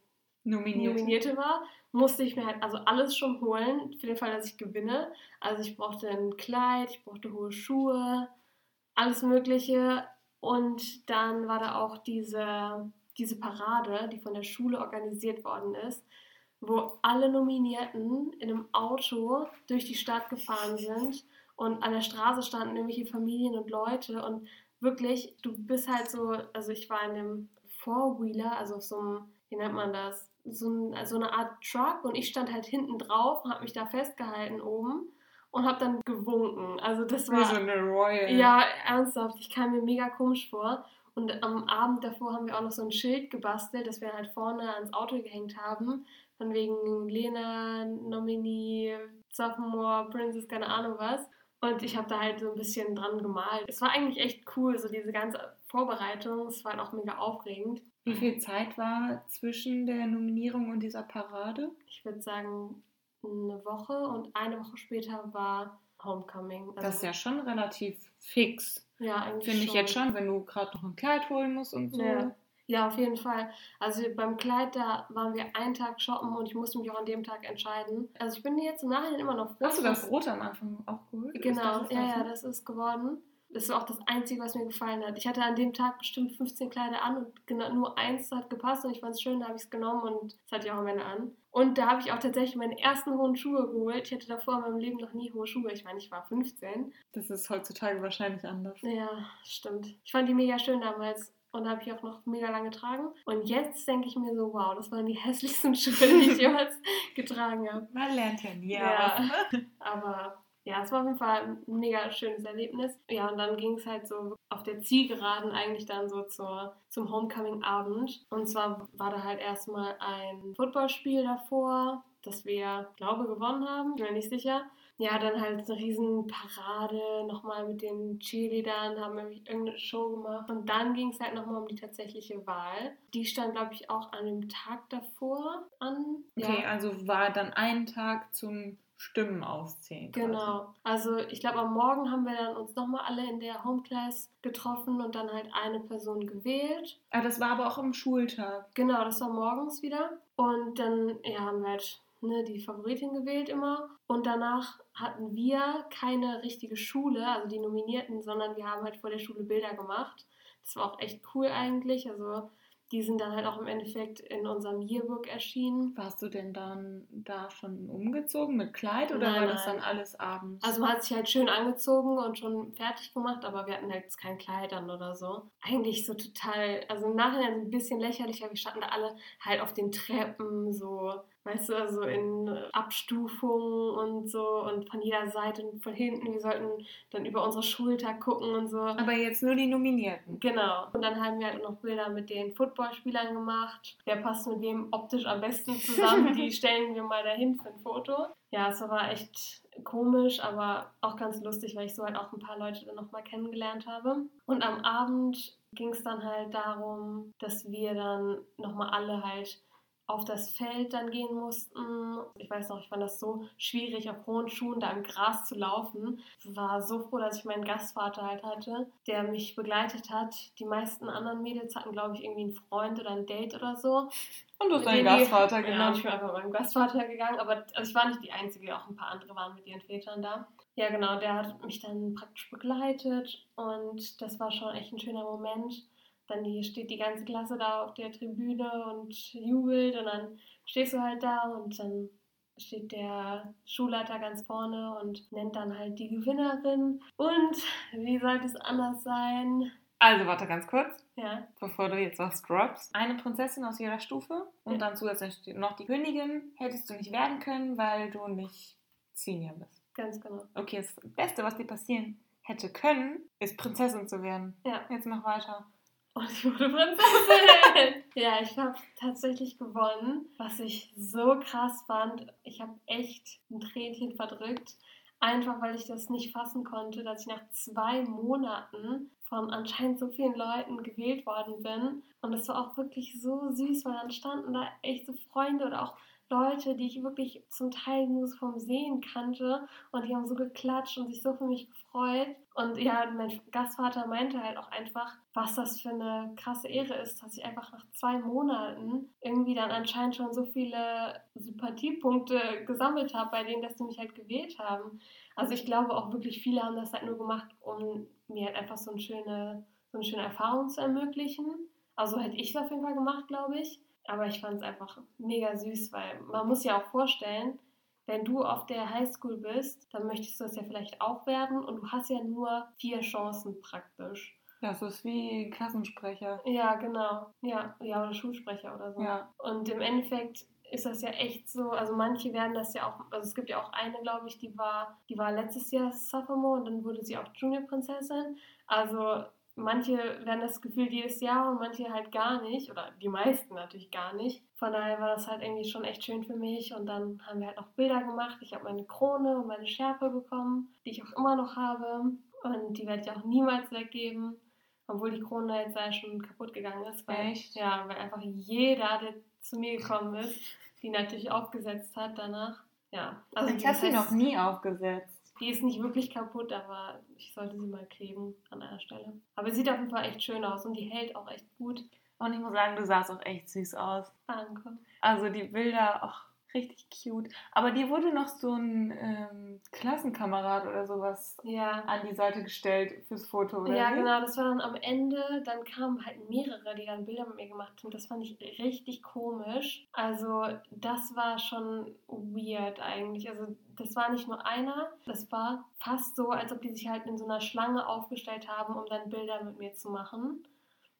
Nominierte. Nominierte war, musste ich mir halt also alles schon holen, für den Fall, dass ich gewinne. Also ich brauchte ein Kleid, ich brauchte hohe Schuhe, alles Mögliche. Und dann war da auch diese, diese Parade, die von der Schule organisiert worden ist, wo alle Nominierten in einem Auto durch die Stadt gefahren sind und an der Straße standen irgendwelche Familien und Leute und wirklich, du bist halt so, also ich war in dem Four-Wheeler, also auf so einem, wie nennt man das? So, ein, so eine Art Truck und ich stand halt hinten drauf und habe mich da festgehalten oben und habe dann gewunken. Also das war... So eine Royal. Ja, ernsthaft, ich kam mir mega komisch vor. Und am Abend davor haben wir auch noch so ein Schild gebastelt, das wir halt vorne ans Auto gehängt haben. Von wegen Lena, Nominee, Sophomore, Princess, keine Ahnung was. Und ich habe da halt so ein bisschen dran gemalt. Es war eigentlich echt cool, so diese ganze Vorbereitung. Es war halt auch mega aufregend. Wie viel Zeit war zwischen der Nominierung und dieser Parade? Ich würde sagen, eine Woche und eine Woche später war Homecoming. Also, das ist ja schon relativ fix. Ja, eigentlich Finde ich jetzt schon, wenn du gerade noch ein Kleid holen musst und so. Ja. Ja, auf jeden Fall. Also beim Kleid, da waren wir einen Tag shoppen und ich musste mich auch an dem Tag entscheiden. Also ich bin jetzt im Nachhinein immer noch froh. Hast du das Rote am Anfang auch geholt? Ist Genau, ja, ja, das ist geworden. Das war auch das Einzige, was mir gefallen hat. Ich hatte an dem Tag bestimmt 15 Kleider an und genau, nur eins hat gepasst und ich fand es schön, da habe ich es genommen und das hatte ich auch am Ende an. Und da habe ich auch tatsächlich meine ersten hohen Schuhe geholt. Ich hatte davor in meinem Leben noch nie hohe Schuhe. Ich meine, ich war 15. Das ist heutzutage wahrscheinlich anders. Ja, stimmt. Ich fand die mega schön damals und habe ich auch noch mega lange getragen. Und jetzt denke ich mir so, wow, das waren die hässlichsten Schuhe, die ich jemals getragen habe. Man lernt ja nie Ja. ne? Aber ja, es war auf jeden Fall ein mega schönes Erlebnis. Ja, und dann ging es halt so auf der Zielgeraden eigentlich dann so zur, zum Homecoming-Abend. Und zwar war da halt erstmal ein Footballspiel davor, das wir, glaube gewonnen haben. Ich bin mir nicht sicher. Ja, dann halt eine riesen Parade, nochmal mit den Cheerleadern, haben irgendwie irgendeine Show gemacht. Und dann ging es halt nochmal um die tatsächliche Wahl. Die stand, glaube ich, auch an dem Tag davor an. Okay, also war dann ein Tag zum Stimmen auszählen. Genau. Also ich glaube, am Morgen haben wir dann uns nochmal alle in der Homeclass getroffen und dann halt eine Person gewählt. Ah, das war aber auch am Schultag. Genau, das war morgens wieder. Und dann ja, haben wir halt ne, die Favoritin gewählt immer. Und danach hatten wir keine richtige Schule, also die Nominierten, sondern wir haben halt vor der Schule Bilder gemacht. Das war auch echt cool eigentlich. Also die sind dann halt auch im Endeffekt in unserem Yearbook erschienen. Warst du denn dann da schon umgezogen mit Kleid oder Nein, war das nein. dann alles abends? Also man hat sich halt schön angezogen und schon fertig gemacht, aber wir hatten halt jetzt kein Kleid an oder so. Eigentlich so total, also im Nachhinein so ein bisschen lächerlich, aber wir standen da alle halt auf den Treppen, so, weißt du, also in Abstufungen und so und von jeder Seite und von hinten. Wir sollten dann über unsere Schulter gucken und so. aber jetzt nur die Nominierten. Genau. Und dann haben wir halt noch Bilder mit den Footballspielern gemacht. Wer passt mit wem optisch am besten zusammen? Die stellen wir mal dahin für ein Foto. Ja, es war echt komisch, aber auch ganz lustig, weil ich so halt auch ein paar Leute dann nochmal kennengelernt habe. Und am Abend ging es dann halt darum, dass wir dann nochmal alle halt auf das Feld dann gehen mussten. Ich weiß noch, ich fand das so schwierig, auf hohen Schuhen da im Gras zu laufen. Ich war so froh, dass ich meinen Gastvater halt hatte, der mich begleitet hat. Die meisten anderen Mädels hatten, glaube ich, irgendwie einen Freund oder ein Date oder so. Und du hast deinen Gastvater Ja, ich bin einfach mit meinem Gastvater gegangen, aber also ich war nicht die Einzige, auch ein paar andere waren mit ihren Vätern da. Ja, genau, der hat mich dann praktisch begleitet und das war schon echt ein schöner Moment. Dann hier steht die ganze Klasse da auf der Tribüne und jubelt und dann stehst du halt da und dann steht der Schulleiter ganz vorne und nennt dann halt die Gewinnerin. Und wie sollte es anders sein? Also warte ganz kurz, Ja, bevor du jetzt was droppst. Eine Prinzessin aus jeder Stufe und Ja. dann zusätzlich noch die Königin hättest du nicht werden können, weil du nicht Senior bist. ganz genau. Okay, das Beste, was dir passieren hätte können, ist Prinzessin zu werden. Ja. Jetzt mach weiter. Und ich wurde Prinzessin. ja, ich habe tatsächlich gewonnen, was ich so krass fand. Ich habe echt ein Tränchen verdrückt. Einfach weil ich das nicht fassen konnte, dass ich nach zwei Monaten von anscheinend so vielen Leuten gewählt worden bin. Und es war auch wirklich so süß, weil dann standen da echt so Freunde oder auch Leute, die ich wirklich zum Teil nur vom Sehen kannte. Und die haben so geklatscht und sich so für mich gefreut. Und ja, mein Gastvater meinte halt auch einfach, was das für eine krasse Ehre ist, dass ich einfach nach zwei Monaten irgendwie dann anscheinend schon so viele Sympathiepunkte gesammelt habe, bei denen, dass die mich halt gewählt haben. Also ich glaube auch wirklich viele haben das halt nur gemacht, um mir halt einfach so eine schöne, so eine schöne Erfahrung zu ermöglichen. Also hätte ich es auf jeden Fall gemacht, glaube ich. Aber ich fand es einfach mega süß, weil man muss ja auch vorstellen, wenn du auf der Highschool bist, dann möchtest du es ja vielleicht auch werden und du hast ja nur vier Chancen praktisch. Das ist wie Klassensprecher. Ja, genau. Ja, ja, oder Schulsprecher oder so. Ja. Und im Endeffekt ist das ja echt so, also manche werden das ja auch, also es gibt ja auch eine, glaube ich, die war, die war letztes Jahr Sophomore und dann wurde sie auch Junior-Prinzessin. Also manche werden das gefühlt jedes Jahr und manche halt gar nicht oder die meisten natürlich gar nicht. Von daher war das halt irgendwie schon echt schön für mich und dann haben wir halt noch Bilder gemacht. Ich habe meine Krone und meine Schärpe bekommen, die ich auch immer noch habe und die werde ich auch niemals weggeben. Obwohl die Krone jetzt ja schon kaputt gegangen ist. Weil, Echt? Ja, weil einfach jeder, der zu mir gekommen ist, die natürlich aufgesetzt hat danach. Ja, also ich habe sie noch nie aufgesetzt. Die ist nicht wirklich kaputt, aber ich sollte sie mal kleben an einer Stelle. Aber sie sieht auf jeden Fall echt schön aus und die hält auch echt gut. Und ich muss sagen, du sahst auch echt süß aus. Danke. Also die Bilder, ach, richtig cute. Aber dir wurde noch so ein ähm, Klassenkamerad oder sowas Ja. an die Seite gestellt fürs Foto, oder? Ja, wie? genau, das war dann am Ende, dann kamen halt mehrere, die dann Bilder mit mir gemacht haben. Das fand ich richtig komisch. Also, das war schon weird eigentlich. Also, das war nicht nur einer, das war fast so, als ob die sich halt in so einer Schlange aufgestellt haben, um dann Bilder mit mir zu machen.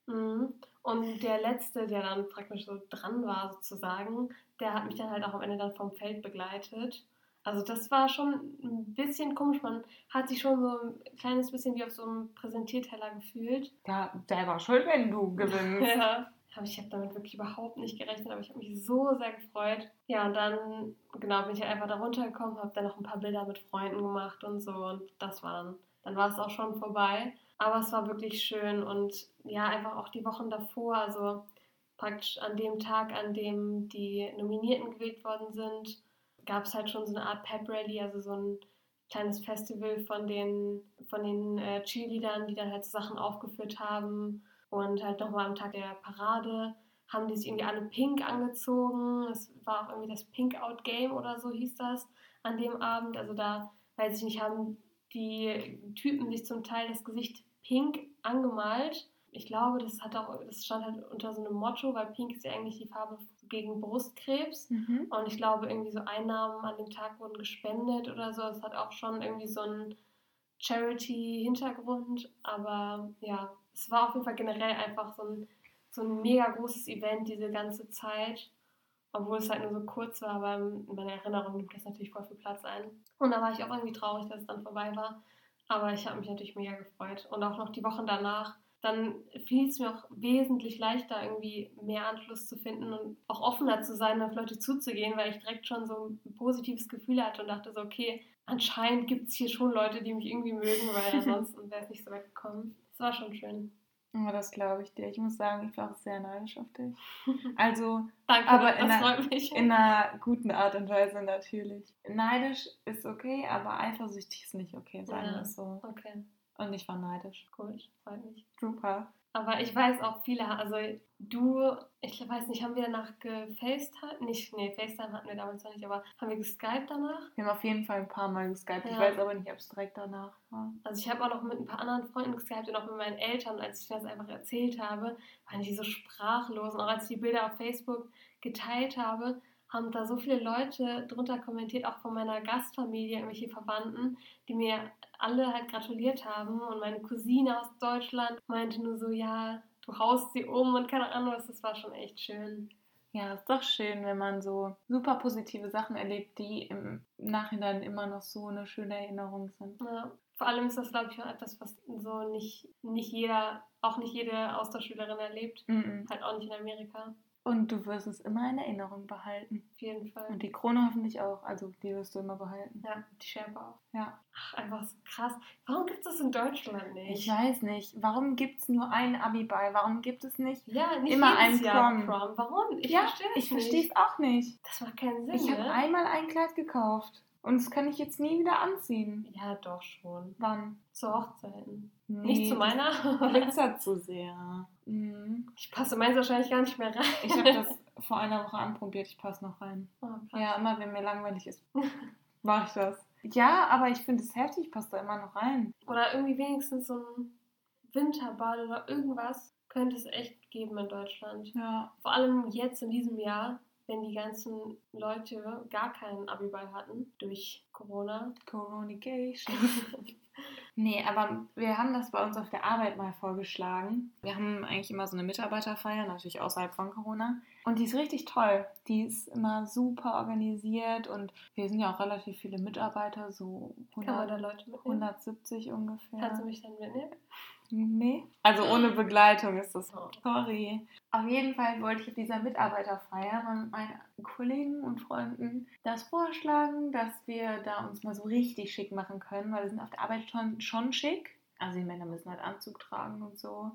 Mhm. Und der letzte, der dann praktisch so dran war, sozusagen, der hat mich dann halt auch am Ende dann vom Feld begleitet. Also das war schon ein bisschen komisch. Man hat sich schon so ein kleines bisschen wie auf so einem Präsentierteller gefühlt. Ja, der war schuld, wenn du gewinnst. Ja. Aber ich habe damit wirklich überhaupt nicht gerechnet, aber ich habe mich so sehr gefreut. Ja, und dann, genau, bin ich halt einfach da runtergekommen, habe dann noch ein paar Bilder mit Freunden gemacht und so. Und das war dann, dann war es auch schon vorbei. Aber es war wirklich schön und ja, einfach auch die Wochen davor, also praktisch an dem Tag, an dem die Nominierten gewählt worden sind, gab es halt schon so eine Art Pep Rally, also so ein kleines Festival von den, von den äh, Cheerleadern, die dann halt so Sachen aufgeführt haben. Und halt nochmal am Tag der Parade haben die sich irgendwie alle pink angezogen. Es war auch irgendwie das Pink Out Game oder so hieß das an dem Abend. Also da, weiß ich nicht, haben die Typen sich zum Teil das Gesicht pink angemalt. Ich glaube, das hat auch, das stand halt unter so einem Motto, weil pink ist ja eigentlich die Farbe gegen Brustkrebs. Mhm. Und ich glaube, irgendwie so Einnahmen an dem Tag wurden gespendet oder so. Es hat auch schon irgendwie so einen Charity-Hintergrund. Aber ja, es war auf jeden Fall generell einfach so ein, so ein mega großes Event diese ganze Zeit. Obwohl es halt nur so kurz war, aber in meiner Erinnerung nimmt das natürlich voll viel Platz ein. Und da war ich auch irgendwie traurig, dass es dann vorbei war. Aber ich habe mich natürlich mega gefreut. Und auch noch die Wochen danach. Dann fiel es mir auch wesentlich leichter, irgendwie mehr Anschluss zu finden und auch offener zu sein, auf Leute zuzugehen, weil ich direkt schon so ein positives Gefühl hatte und dachte so, okay, anscheinend gibt es hier schon Leute, die mich irgendwie mögen, weil ansonsten wäre es nicht so weit gekommen. Es war schon schön. Ja, das glaube ich dir. Ich muss sagen, ich war auch sehr neidisch auf dich. Also Danke, Aber in das einer- freut mich. in einer guten Art und Weise natürlich. Neidisch ist okay, aber eifersüchtig ist nicht okay, sagen Ja. wir es so. Okay, Und ich war neidisch. gut, freut mich. Super. Aber ich weiß auch viele, also du, ich weiß nicht, haben wir danach gefacetimed? Nicht, nee, FaceTime hatten wir damals noch nicht, aber haben wir geskypt danach? Wir haben auf jeden Fall ein paar Mal geskypt. Ich Ja. weiß aber nicht, ob es direkt danach war. Also ich habe auch noch mit ein paar anderen Freunden geskypt und auch mit meinen Eltern. Als ich das einfach erzählt habe, waren die so sprachlos. Und auch als ich die Bilder auf Facebook geteilt habe, haben da so viele Leute drunter kommentiert, auch von meiner Gastfamilie, irgendwelche Verwandten, die mir alle halt gratuliert haben. Und meine Cousine aus Deutschland meinte nur so, ja, du haust sie um und keine Ahnung. Das war schon echt schön. Ja, ist doch schön, wenn man so super positive Sachen erlebt, die im Nachhinein immer noch so eine schöne Erinnerung sind. Ja. Vor allem ist das, glaube ich, auch etwas, was so nicht, nicht jeder, auch nicht jede Austauschschülerin erlebt. Mhm. Halt auch nicht in Amerika. Und du wirst es immer in Erinnerung behalten. Auf jeden Fall. Und die Krone hoffentlich auch. Also die wirst du immer behalten. Ja, die Schärpe auch. Ja. Ach, einfach so krass. Warum gibt es das in Deutschland nicht? Ich weiß nicht. Warum gibt es nur einen Abiball? Warum gibt es nicht? Ja, nicht Immer jedes ein Jahr Prom. Prom. Warum? Ich ja, verstehe das ich verstehe es auch nicht. Das macht keinen Sinn, Ich habe ne? einmal ein Kleid gekauft. Und das kann ich jetzt nie wieder anziehen. Ja, doch schon. Wann? Zu Hochzeiten. Nee, nicht zu meiner. Glitzert zu sehr. Mhm. ich passe meins wahrscheinlich gar nicht mehr rein. Ich habe das vor einer Woche anprobiert. Ich passe noch rein. Oh. Ja, immer wenn mir langweilig ist, mache ich das. Ja, aber ich finde es heftig. Ich passe da immer noch rein. Oder irgendwie wenigstens so ein Winterball oder irgendwas könnte es echt geben in Deutschland. Ja. Vor allem jetzt in diesem Jahr, wenn die ganzen Leute gar keinen Abiball hatten durch Corona. Coronigation. Nee, aber wir haben das bei uns auf der Arbeit mal vorgeschlagen. Wir haben eigentlich immer so eine Mitarbeiterfeier, natürlich außerhalb von Corona. Und die ist richtig toll. Die ist immer super organisiert und wir sind ja auch relativ viele Mitarbeiter, so 100, 170 ungefähr. Kannst du mich dann mitnehmen? Nee. Also ohne Begleitung ist das. Sorry. Auf jeden Fall wollte ich auf dieser Mitarbeiterfeier mal mit meinen Kollegen und Freunden das vorschlagen, dass wir da uns mal so richtig schick machen können, weil wir sind auf der Arbeit schon, schon schick. Also die Männer müssen halt Anzug tragen und so.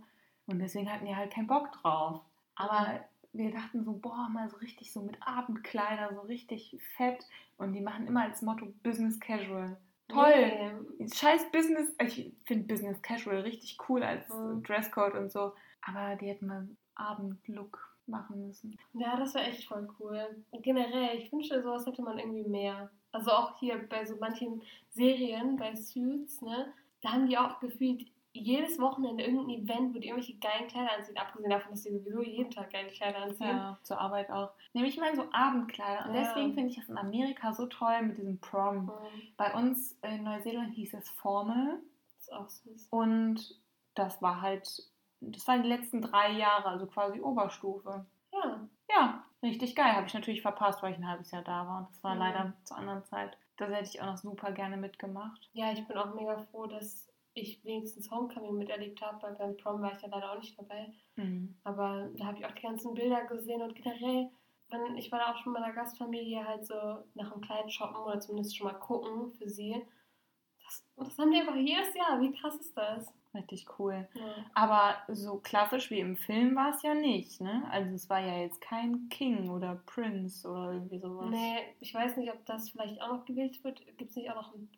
Und deswegen hatten die halt keinen Bock drauf. Aber wir dachten so, boah, mal so richtig so mit Abendkleider, so richtig fett. Und die machen immer als Motto Business Casual. Toll. Nee. Scheiß Business. Ich finde Business Casual richtig cool als mhm. Dresscode und so. Aber die hätten mal Abendlook machen müssen. Ja, das wäre echt voll cool. Generell, ich wünschte, sowas hätte man irgendwie mehr. Also auch hier bei so manchen Serien, bei Suits, ne? Da haben die auch gefühlt jedes Wochenende irgendein Event, wo die irgendwelche geilen Kleider anziehen, abgesehen davon, dass die sowieso jeden Tag geile Kleider anziehen. Ja, zur Arbeit auch. Nämlich mal so Abendkleider. Und ja. deswegen finde ich das in Amerika so toll mit diesem Prom. Mhm. Bei uns in Neuseeland hieß es Formal. Das ist auch süß. Und das war halt, das waren die letzten drei Jahre, also quasi Oberstufe. Ja. Ja, richtig geil. Habe ich natürlich verpasst, weil ich ein halbes Jahr da war. Das war mhm. leider zur anderen Zeit. Das hätte ich auch noch super gerne mitgemacht. Ja, ich bin auch mega froh, dass ich wenigstens Homecoming miterlebt habe, weil beim Prom war ich ja leider auch nicht dabei. Mhm. Aber da habe ich auch die ganzen Bilder gesehen und generell, wenn, ich war da auch schon mit meiner Gastfamilie halt so nach einem Kleid shoppen oder zumindest schon mal gucken für sie. Das, das haben die einfach jedes Jahr. Wie krass ist das? Richtig cool. Ja. Aber so klassisch wie im Film war es ja nicht, ne? Also es war ja jetzt kein King oder Prince oder irgendwie sowas. Nee, ich weiß nicht, ob das vielleicht auch noch gewählt wird. Gibt es nicht auch noch ein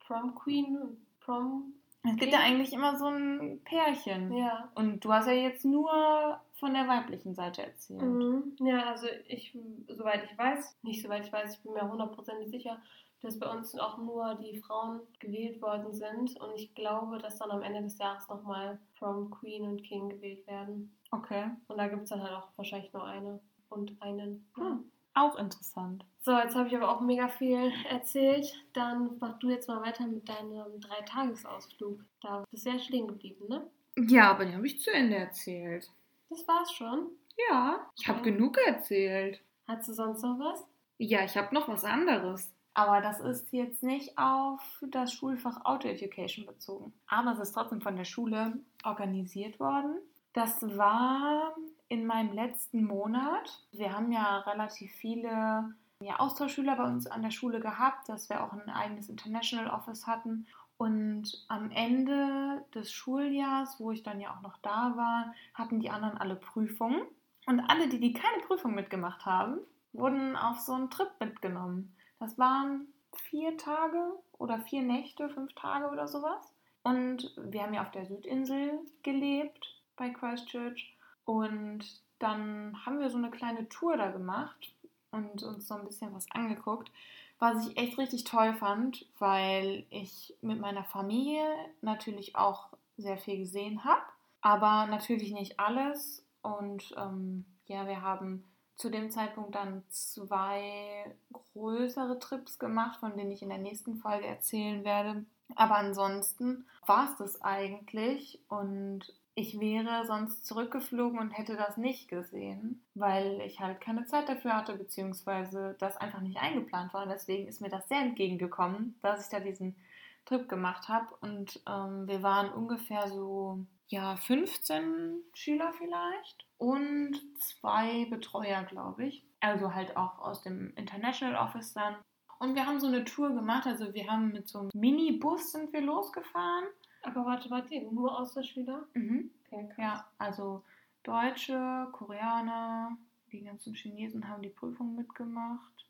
Prom Queen, Prom es gibt ja eigentlich immer so ein Pärchen. Ja. Und du hast ja jetzt nur von der weiblichen Seite erzählt. Mhm. Ja, also ich, soweit ich weiß, nicht soweit ich weiß, ich bin mir hundertprozentig sicher, dass bei uns auch nur die Frauen gewählt worden sind. Und ich glaube, dass dann am Ende des Jahres nochmal From Queen und King gewählt werden. Okay. Und da gibt es dann halt auch wahrscheinlich nur eine und einen. Hm. Auch interessant. So, jetzt habe ich aber auch mega viel erzählt. Dann mach du jetzt mal weiter mit deinem Dreitagesausflug. Da bist du ja stehen geblieben, ne? Ja, aber den habe ich zu Ende erzählt. Das war's schon? Ja, ich habe okay. genug erzählt. Hast du sonst noch was? Ja, ich habe noch was anderes. Aber das ist jetzt nicht auf das Schulfach Auto Education bezogen. Aber es ist trotzdem von der Schule organisiert worden. Das war in meinem letzten Monat. Wir haben ja relativ viele ja, Austauschschüler bei uns an der Schule gehabt, dass wir auch ein eigenes International Office hatten. Und am Ende des Schuljahrs, wo ich dann ja auch noch da war, hatten die anderen alle Prüfungen. Und alle, die, die keine Prüfung mitgemacht haben, wurden auf so einen Trip mitgenommen. Das waren vier Tage oder vier Nächte, fünf Tage oder sowas. Und wir haben ja auf der Südinsel gelebt bei Christchurch. Und dann haben wir so eine kleine Tour da gemacht und uns so ein bisschen was angeguckt, was ich echt richtig toll fand, weil ich mit meiner Familie natürlich auch sehr viel gesehen habe, aber natürlich nicht alles. Und ähm, ja, wir haben zu dem Zeitpunkt dann zwei größere Trips gemacht, von denen ich in der nächsten Folge erzählen werde. Aber ansonsten war es das eigentlich und ich wäre sonst zurückgeflogen und hätte das nicht gesehen, weil ich halt keine Zeit dafür hatte, beziehungsweise das einfach nicht eingeplant war. Und deswegen ist mir das sehr entgegengekommen, dass ich da diesen Trip gemacht habe. Und ähm, wir waren ungefähr so, ja, 15 Schüler vielleicht und zwei Betreuer, glaube ich. Also halt auch aus dem International Office dann. Und wir haben so eine Tour gemacht, also wir haben mit so einem Minibus sind wir losgefahren aber warte, warte, nur Austauschschüler? Mhm. Okay, ja, also Deutsche, Koreaner, die ganzen Chinesen haben die Prüfung mitgemacht.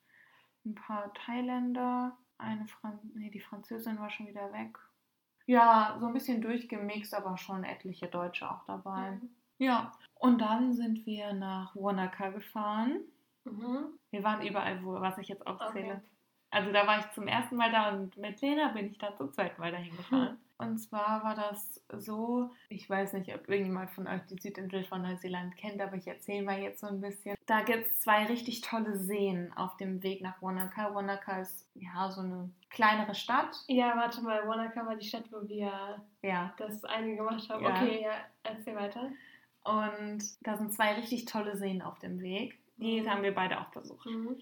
Ein paar Thailänder, eine Fran nee, die Französin war schon wieder weg. Ja, so ein bisschen durchgemixt, aber schon etliche Deutsche auch dabei. Mhm. Ja, und dann sind wir nach Wanaka gefahren. Mhm. Wir waren überall, wo, was ich jetzt aufzähle. Okay. Also da war ich zum ersten Mal da und mit Lena bin ich dann zum zweiten Mal dahin gefahren. Hm. Und zwar war das so, ich weiß nicht, ob irgendjemand von euch die Südinsel von Neuseeland kennt, aber ich erzähle mal jetzt so ein bisschen. Da gibt es zwei richtig tolle Seen auf dem Weg nach Wanaka. Wanaka ist ja so eine kleinere Stadt. Ja, warte mal, Wanaka war die Stadt, wo wir Ja. das eine gemacht haben. Ja. Okay, ja, erzähl weiter. Und da sind zwei richtig tolle Seen auf dem Weg. Die Mhm. haben wir beide auch besucht. Mhm.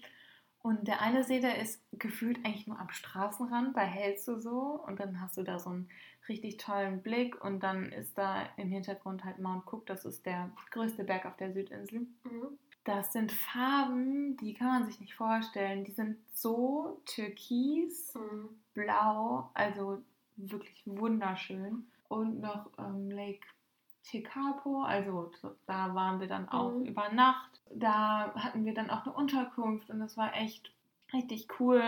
Und der eine See, der ist gefühlt eigentlich nur am Straßenrand, da hältst du so und dann hast du da so einen richtig tollen Blick und dann ist da im Hintergrund halt Mount Cook, das ist der größte Berg auf der Südinsel. Mhm. Das sind Farben, die kann man sich nicht vorstellen. Die sind so türkis, Mhm. blau, also wirklich wunderschön. Und noch ähm, Lake Tekapo, also so- da waren wir dann auch Mhm. über Nacht. Da hatten wir dann auch eine Unterkunft und das war echt richtig cool.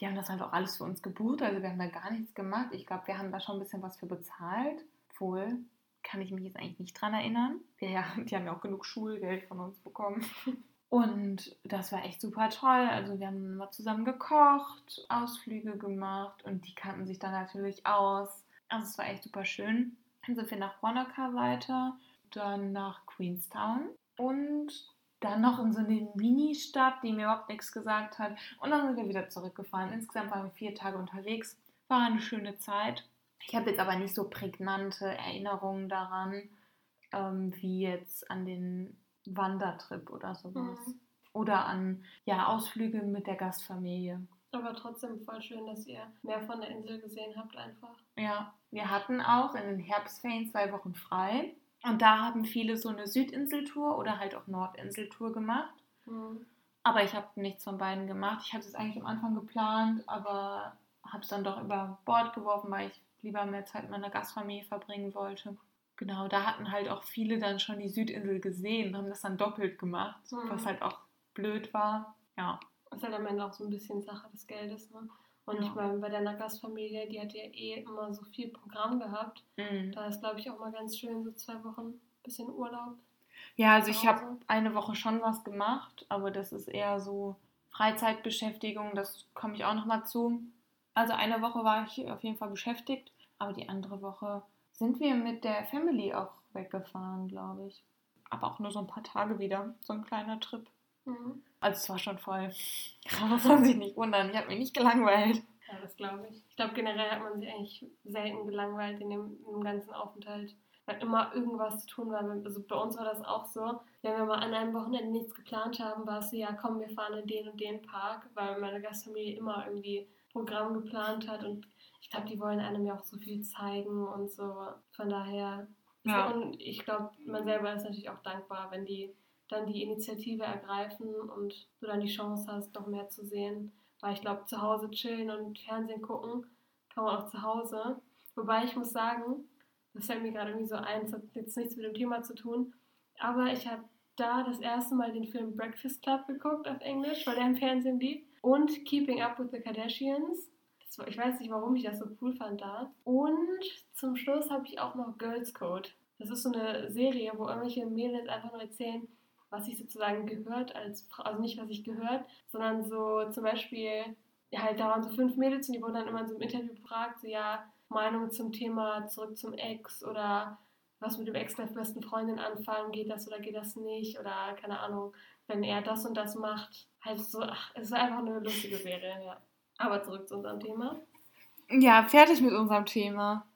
Die haben das halt auch alles für uns gebucht, also wir haben da gar nichts gemacht. Ich glaube, wir haben da schon ein bisschen was für bezahlt. Wohl, kann ich mich jetzt eigentlich nicht dran erinnern. Ja, die haben ja auch genug Schulgeld von uns bekommen. Und das war echt super toll. Also wir haben mal zusammen gekocht, Ausflüge gemacht und die kannten sich dann natürlich aus. Also es war echt super schön. Dann sind wir nach Wanaka weiter, dann nach Queenstown und dann noch in so eine Mini-Stadt, die mir überhaupt nichts gesagt hat. Und dann sind wir wieder zurückgefahren. Insgesamt waren wir vier Tage unterwegs. War eine schöne Zeit. Ich habe jetzt aber nicht so prägnante Erinnerungen daran, ähm, wie jetzt an den Wandertrip oder sowas. Mhm. Oder an ja, Ausflüge mit der Gastfamilie. Aber trotzdem voll schön, dass ihr mehr von der Insel gesehen habt einfach. Ja, wir hatten auch in den Herbstferien zwei Wochen frei. Und da haben viele so eine Südinseltour oder halt auch Nordinseltour gemacht. Mhm. Aber ich habe nichts von beiden gemacht. Ich hatte es eigentlich am Anfang geplant, aber habe es dann doch über Bord geworfen, weil ich lieber mehr Zeit mit meiner Gastfamilie verbringen wollte. Genau, da hatten halt auch viele dann schon die Südinsel gesehen und haben das dann doppelt gemacht, Mhm. was halt auch blöd war. Ja, Ist halt am Ende auch so ein bisschen Sache des Geldes, ne? Und Ja. ich meine, bei deiner Gastfamilie, die hat ja eh immer so viel Programm gehabt. Mhm. Da ist, glaube ich, auch mal ganz schön, so zwei Wochen bisschen Urlaub. Ja, also ich habe eine Woche schon was gemacht, aber das ist eher so Freizeitbeschäftigung, das komme ich auch nochmal zu. Also eine Woche war ich auf jeden Fall beschäftigt, aber die andere Woche sind wir mit der Family auch weggefahren, glaube ich. Aber auch nur so ein paar Tage wieder, so ein kleiner Trip. Mhm. Also es war schon voll. Da muss man sich nicht wundern, ich habe mich nicht gelangweilt. Ja, das glaube ich. Ich glaube, generell hat man sich eigentlich selten gelangweilt in dem, in dem ganzen Aufenthalt. Weil immer irgendwas zu tun war. Also bei uns war das auch so. Wenn wir mal an einem Wochenende nichts geplant haben, war es so, ja komm, wir fahren in den und den Park, weil meine Gastfamilie immer irgendwie Programm geplant hat und ich glaube, die wollen einem ja auch so viel zeigen und so. Von daher. Ja. Und ich glaube, man selber ist natürlich auch dankbar, wenn die dann die Initiative ergreifen und du dann die Chance hast, noch mehr zu sehen. Weil ich glaube, zu Hause chillen und Fernsehen gucken kann man auch zu Hause. Wobei ich muss sagen, das fällt mir gerade irgendwie so ein, das hat jetzt nichts mit dem Thema zu tun, aber ich habe da das erste Mal den Film Breakfast Club geguckt auf Englisch, weil der im Fernsehen lief. Und Keeping Up with the Kardashians. Das war, ich weiß nicht, warum ich das so cool fand da. Und zum Schluss habe ich auch noch Girls Code. Das ist so eine Serie, wo irgendwelche Mädels einfach nur erzählen, was ich sozusagen gehört als also nicht was ich gehört, sondern so zum Beispiel, ja, halt da waren so fünf Mädels und die wurden dann immer in so einem Interview gefragt, so ja, Meinung zum Thema zurück zum Ex oder was mit dem Ex der besten Freundin anfangen, geht das oder geht das nicht oder keine Ahnung, wenn er das und das macht, halt so, ach, es ist einfach eine lustige Serie, ja. Aber zurück zu unserem Thema. Ja, fertig mit unserem Thema.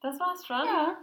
Das war's schon. Ja.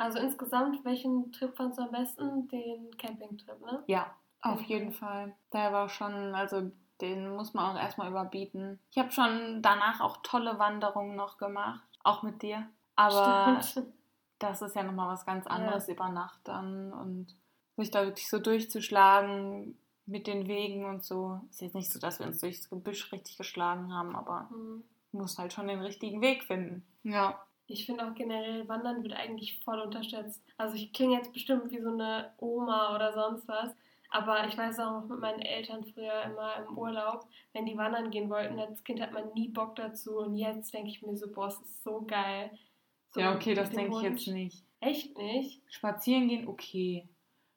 Also insgesamt, welchen Trip fandst du am besten? Den Campingtrip, ne? Ja, auf jeden Fall. Der war schon, also den muss man auch erstmal überbieten. Ich habe schon danach auch tolle Wanderungen noch gemacht, auch mit dir. Aber Stimmt. das ist ja nochmal was ganz anderes über Nacht dann und sich da wirklich so durchzuschlagen mit den Wegen und so. Ist jetzt nicht so, dass wir uns durchs Gebüsch richtig geschlagen haben, aber Hm. muss halt schon den richtigen Weg finden. Ja. Ich finde auch generell, Wandern wird eigentlich voll unterschätzt. Also ich klinge jetzt bestimmt wie so eine Oma oder sonst was. Aber ich weiß auch noch mit meinen Eltern früher immer im Urlaub, wenn die wandern gehen wollten, als Kind hat man nie Bock dazu. Und jetzt denke ich mir so, boah, es ist so geil. So ja, okay, das denke ich jetzt nicht. Echt nicht? Spazieren gehen, okay.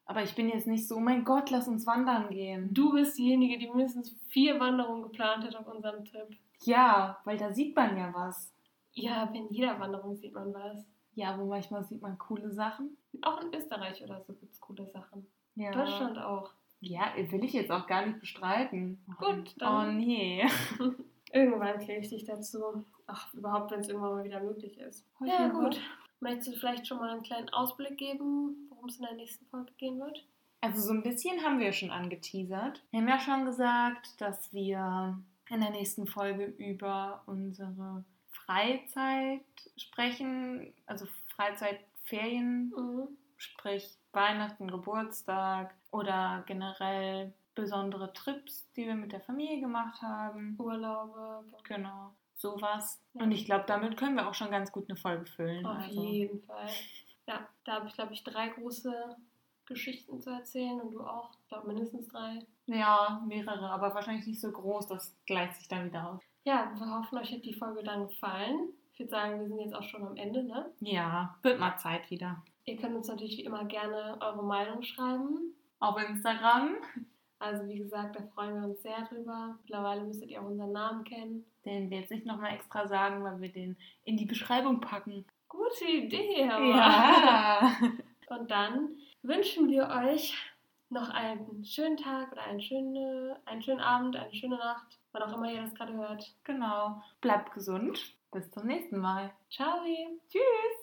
Aber ich bin jetzt nicht so, oh mein Gott, lass uns wandern gehen. Du bist diejenige, die mindestens vier Wanderungen geplant hat auf unserem Trip. Ja, weil da sieht man ja was. Ja, bei jeder Wanderung sieht man was. Ja, aber manchmal sieht man coole Sachen. Auch in Österreich oder so gibt es coole Sachen. Ja. Deutschland auch. Ja, will ich jetzt auch gar nicht bestreiten. Gut, Oh dann nee. irgendwann kriege ich dich dazu. Ach, überhaupt, wenn es irgendwann mal wieder möglich ist. Ja, gut. Möchtest du vielleicht schon mal einen kleinen Ausblick geben, worum es in der nächsten Folge gehen wird? Also so ein bisschen haben wir schon angeteasert. Wir haben ja schon gesagt, dass wir in der nächsten Folge über unsere Freizeit sprechen, also Freizeitferien, Mhm. sprich Weihnachten, Geburtstag oder generell besondere Trips, die wir mit der Familie gemacht haben. Urlaube. Genau, sowas. Ja. Und ich glaube, damit können wir auch schon ganz gut eine Folge füllen. Auf also. jeden Fall. Ja, da habe ich, glaube ich, drei große Geschichten zu erzählen und du auch. Ich glaube, mindestens drei. Ja, mehrere, aber wahrscheinlich nicht so groß, das gleicht sich dann wieder aus. Ja, wir hoffen, euch hat die Folge dann gefallen. Ich würde sagen, wir sind jetzt auch schon am Ende, ne? Ja, wird mal Zeit wieder. Ihr könnt uns natürlich wie immer gerne eure Meinung schreiben. Auf Instagram, Also wie gesagt, da freuen wir uns sehr drüber. Mittlerweile müsstet ihr auch unseren Namen kennen. den wir jetzt nicht nochmal extra sagen, weil wir den in die Beschreibung packen. Gute Idee, aber. Ja. Und dann wünschen wir euch noch einen schönen Tag oder einen schönen, einen schönen Abend, eine schöne Nacht, wann auch immer ihr das gerade hört. genau. Bleibt gesund. Bis zum nächsten Mal. Ciao! Tschüss.